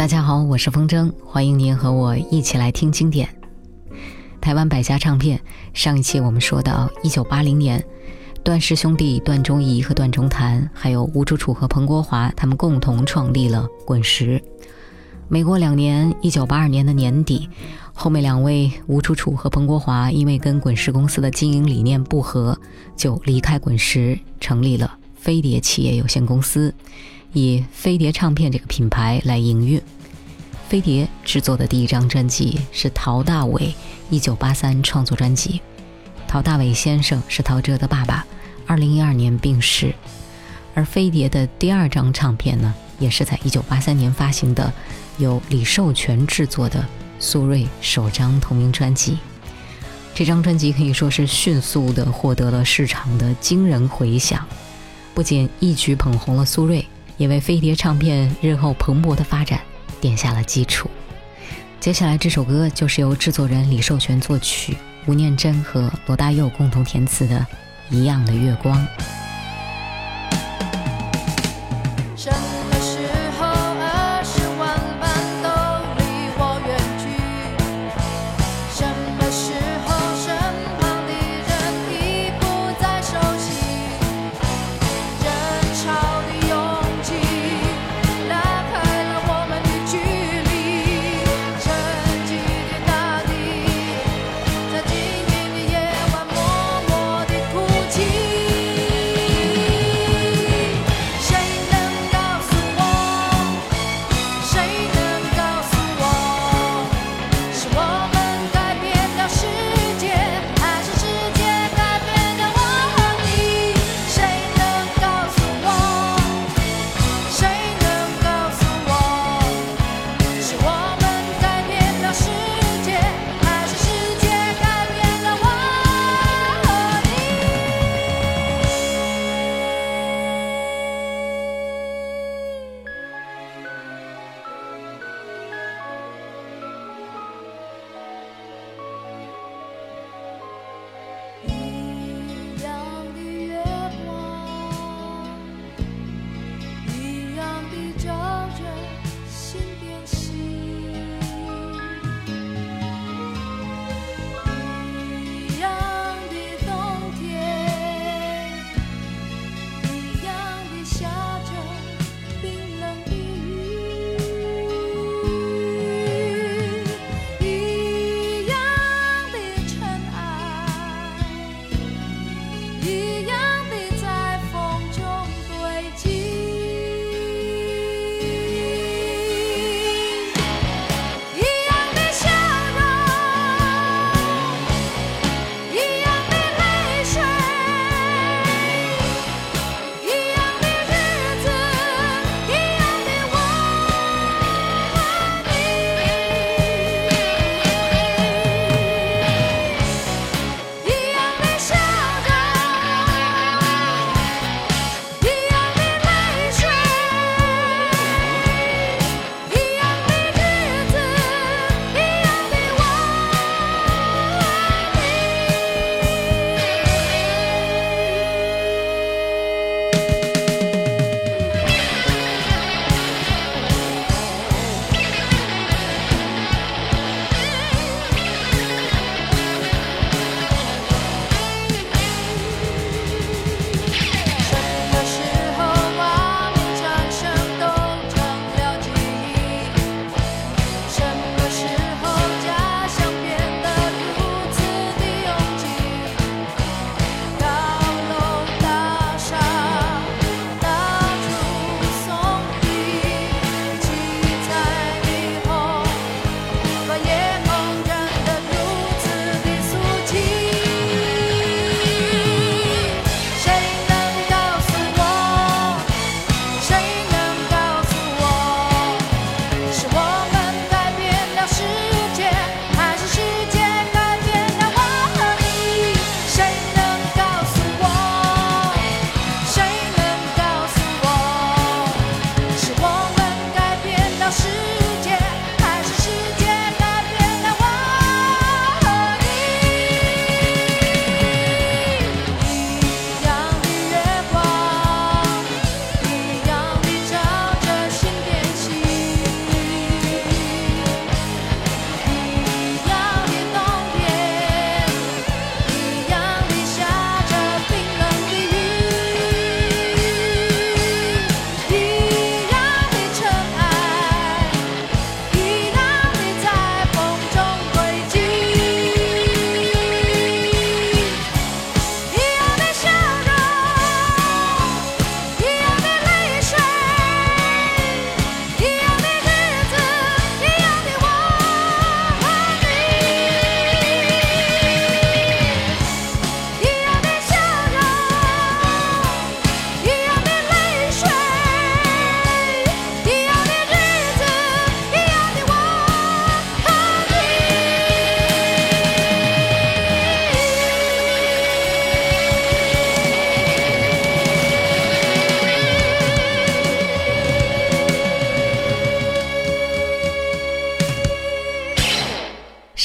大家好，我是风筝，欢迎您和我一起来听经典。台湾百家唱片，上一期我们说到，一九八零年，段氏兄弟段忠仪和段中谭，还有吴楚楚和彭国华，他们共同创立了滚石。没过两年，一九八二年的年底，后面两位吴楚楚和彭国华因为跟滚石公司的经营理念不合，就离开滚石，成立了飞碟企业有限公司。以飞碟唱片这个品牌来营运，飞碟制作的第一张专辑是陶大伟一九八三创作专辑。陶大伟先生是陶喆的爸爸，二零一二年病逝。而飞碟的第二张唱片呢，也是在一九八三年发行的，由李寿全制作的苏芮首张同名专辑。这张专辑可以说是迅速的获得了市场的惊人回响，不仅一举捧红了苏芮。也为飞碟唱片日后蓬勃的发展奠下了基础。接下来这首歌就是由制作人李寿全作曲，吴念真和罗大佑共同填词的《一样的月光》。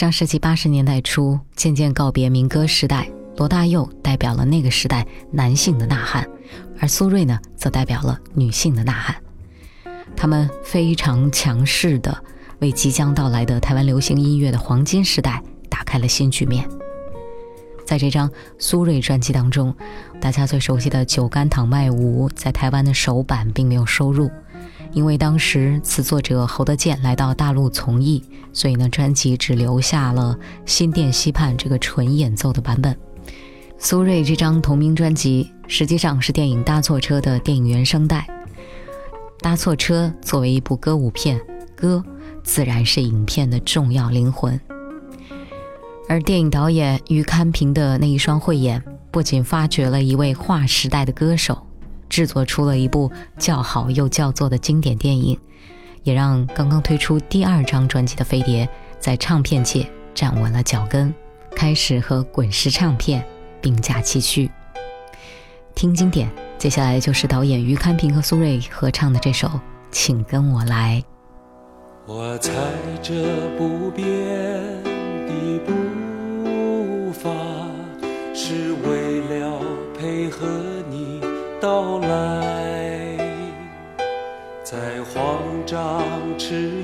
上世纪八十年代初，渐渐告别民歌时代，罗大佑代表了那个时代男性的呐喊，而苏芮呢，则代表了女性的呐喊。他们非常强势的为即将到来的台湾流行音乐的黄金时代打开了新局面。在这张苏芮专辑当中，大家最熟悉的《酒干倘卖无》在台湾的首版并没有收录。因为当时词作者侯德健来到大陆从艺，所以呢，专辑只留下了《新店溪畔》这个纯演奏的版本。苏芮这张同名专辑实际上是电影《搭错车》的电影原声带。《搭错车》作为一部歌舞片，歌自然是影片的重要灵魂。而电影导演于堪平的那一双慧眼，不仅发掘了一位划时代的歌手。制作出了一部叫好又叫座的经典电影，也让刚刚推出第二张专辑的飞碟在唱片界站稳了脚跟，开始和滚石唱片并驾齐驱。听经典，接下来就是导演于堪平和苏芮合唱的这首《请跟我来》。我踩着不变来，在慌张迟